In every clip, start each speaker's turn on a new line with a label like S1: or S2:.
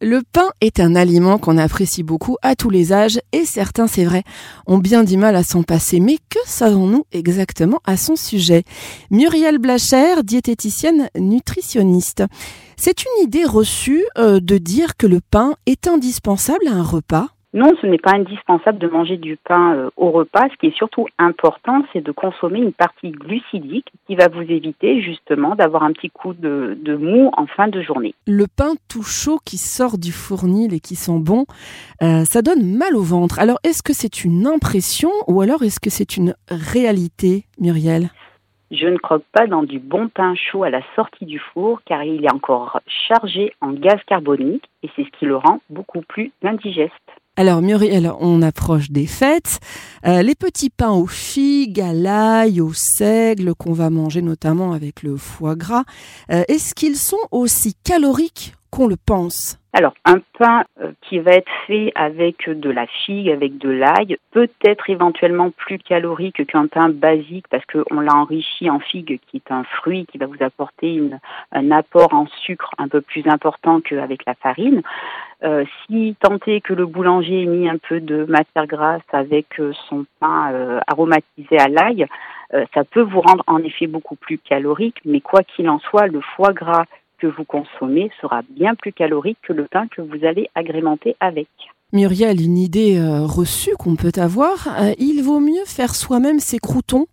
S1: Le pain est un aliment qu'on apprécie beaucoup à tous les âges et certains, c'est vrai, ont bien du mal à s'en passer. Mais que savons-nous exactement à son sujet? Muriel Blacher, diététicienne nutritionniste. C'est une idée reçue euh, de dire que le pain est indispensable à un repas?
S2: Non, ce n'est pas indispensable de manger du pain euh, au repas. Ce qui est surtout important, c'est de consommer une partie glucidique qui va vous éviter justement d'avoir un petit coup de, mou en fin de journée.
S1: Le pain tout chaud qui sort du fournil et qui sent bon, euh, ça donne mal au ventre. Alors est-ce que c'est une impression ou alors est-ce que c'est une réalité, Muriel?
S2: Je ne croque pas dans du bon pain chaud à la sortie du four car il est encore chargé en gaz carbonique et c'est ce qui le rend beaucoup plus indigeste.
S1: Alors Muriel, on approche des fêtes. Euh, les petits pains aux figues, à l'ail, au seigle qu'on va manger notamment avec le foie gras, euh, est-ce qu'ils sont aussi caloriques
S2: alors, un pain euh, qui va être fait avec de la figue, avec de l'ail, peut être éventuellement plus calorique qu'un pain basique parce qu'on l'a enrichi en figue, qui est un fruit qui va vous apporter un apport en sucre un peu plus important qu'avec la farine. Euh, si tant est que le boulanger ait mis un peu de matière grasse avec euh, son pain aromatisé à l'ail, ça peut vous rendre en effet beaucoup plus calorique, mais quoi qu'il en soit, le foie gras que vous consommez sera bien plus calorique que le pain que vous allez agrémenter avec.
S1: Muriel, une idée reçue qu'on peut avoir, il vaut mieux faire soi-même ses croutons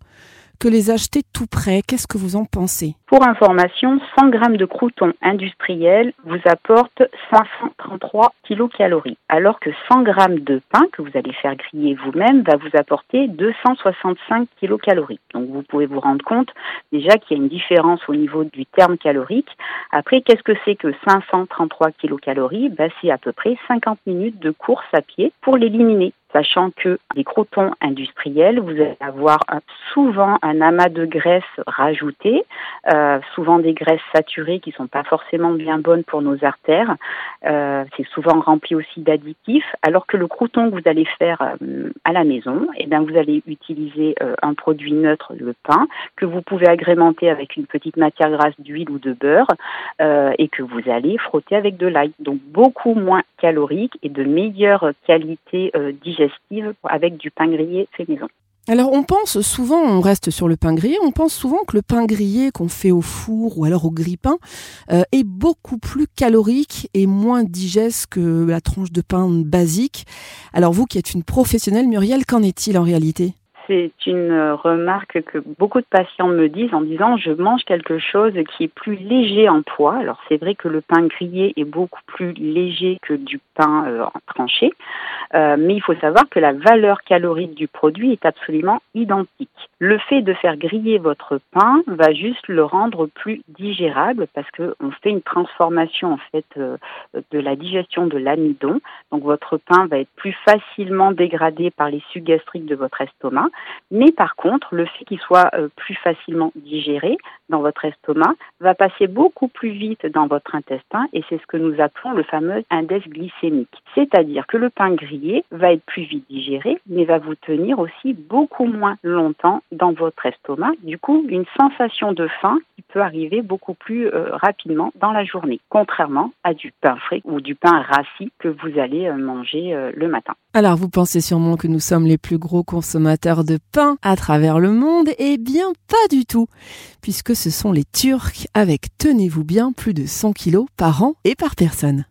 S1: que les acheter tout près. Qu'est-ce que vous en pensez?
S2: Pour information, 100 g de croûtons industriels vous apportent 533 kilocalories, alors que 100 g de pain que vous allez faire griller vous-même va vous apporter 265 kilocalories. Donc vous pouvez vous rendre compte déjà qu'il y a une différence au niveau du terme calorique. Après, qu'est-ce que c'est que 533 kilocalories? Bah, C'est à peu près 50 minutes de course à pied pour l'éliminer sachant que les croutons industriels, vous allez avoir souvent un amas de graisse rajouté, euh, souvent des graisses saturées qui sont pas forcément bien bonnes pour nos artères. Euh, c'est souvent rempli aussi d'additifs, alors que le crouton que vous allez faire euh, à la maison, eh bien, vous allez utiliser un produit neutre, le pain, que vous pouvez agrémenter avec une petite matière grasse d'huile ou de beurre, et que vous allez frotter avec de l'ail. Donc beaucoup moins calorique et de meilleure qualité digestive avec du pain grillé fait maison.
S1: Alors on pense souvent, on reste sur le pain grillé, on pense souvent que le pain grillé qu'on fait au four ou alors au grille-pain euh, est beaucoup plus calorique et moins digeste que la tranche de pain basique. Alors vous qui êtes une professionnelle, Muriel, qu'en est-il en réalité?
S2: C'est une remarque que beaucoup de patients me disent en disant je mange quelque chose qui est plus léger en poids. Alors c'est vrai que le pain grillé est beaucoup plus léger que du pain euh, tranché, euh, mais il faut savoir que la valeur calorique du produit est absolument identique. Le fait de faire griller votre pain va juste le rendre plus digérable parce qu'on fait une transformation en fait euh, de la digestion de l'amidon. Donc votre pain va être plus facilement dégradé par les sucs gastriques de votre estomac mais par contre, le fait qu'il soit euh, plus facilement digéré dans votre estomac va passer beaucoup plus vite dans votre intestin et c'est ce que nous appelons le fameux index glycémique. C'est-à-dire que le pain va être plus vite digéré, mais va vous tenir aussi beaucoup moins longtemps dans votre estomac. Du coup, une sensation de faim qui peut arriver beaucoup plus euh, rapidement dans la journée, contrairement à du pain frais ou du pain rassis que vous allez euh, manger le matin.
S1: Alors vous pensez sûrement que nous sommes les plus gros consommateurs de pain à travers le monde Eh bien pas du tout, puisque ce sont les Turcs avec, tenez-vous bien, plus de 100 kilos par an et par personne.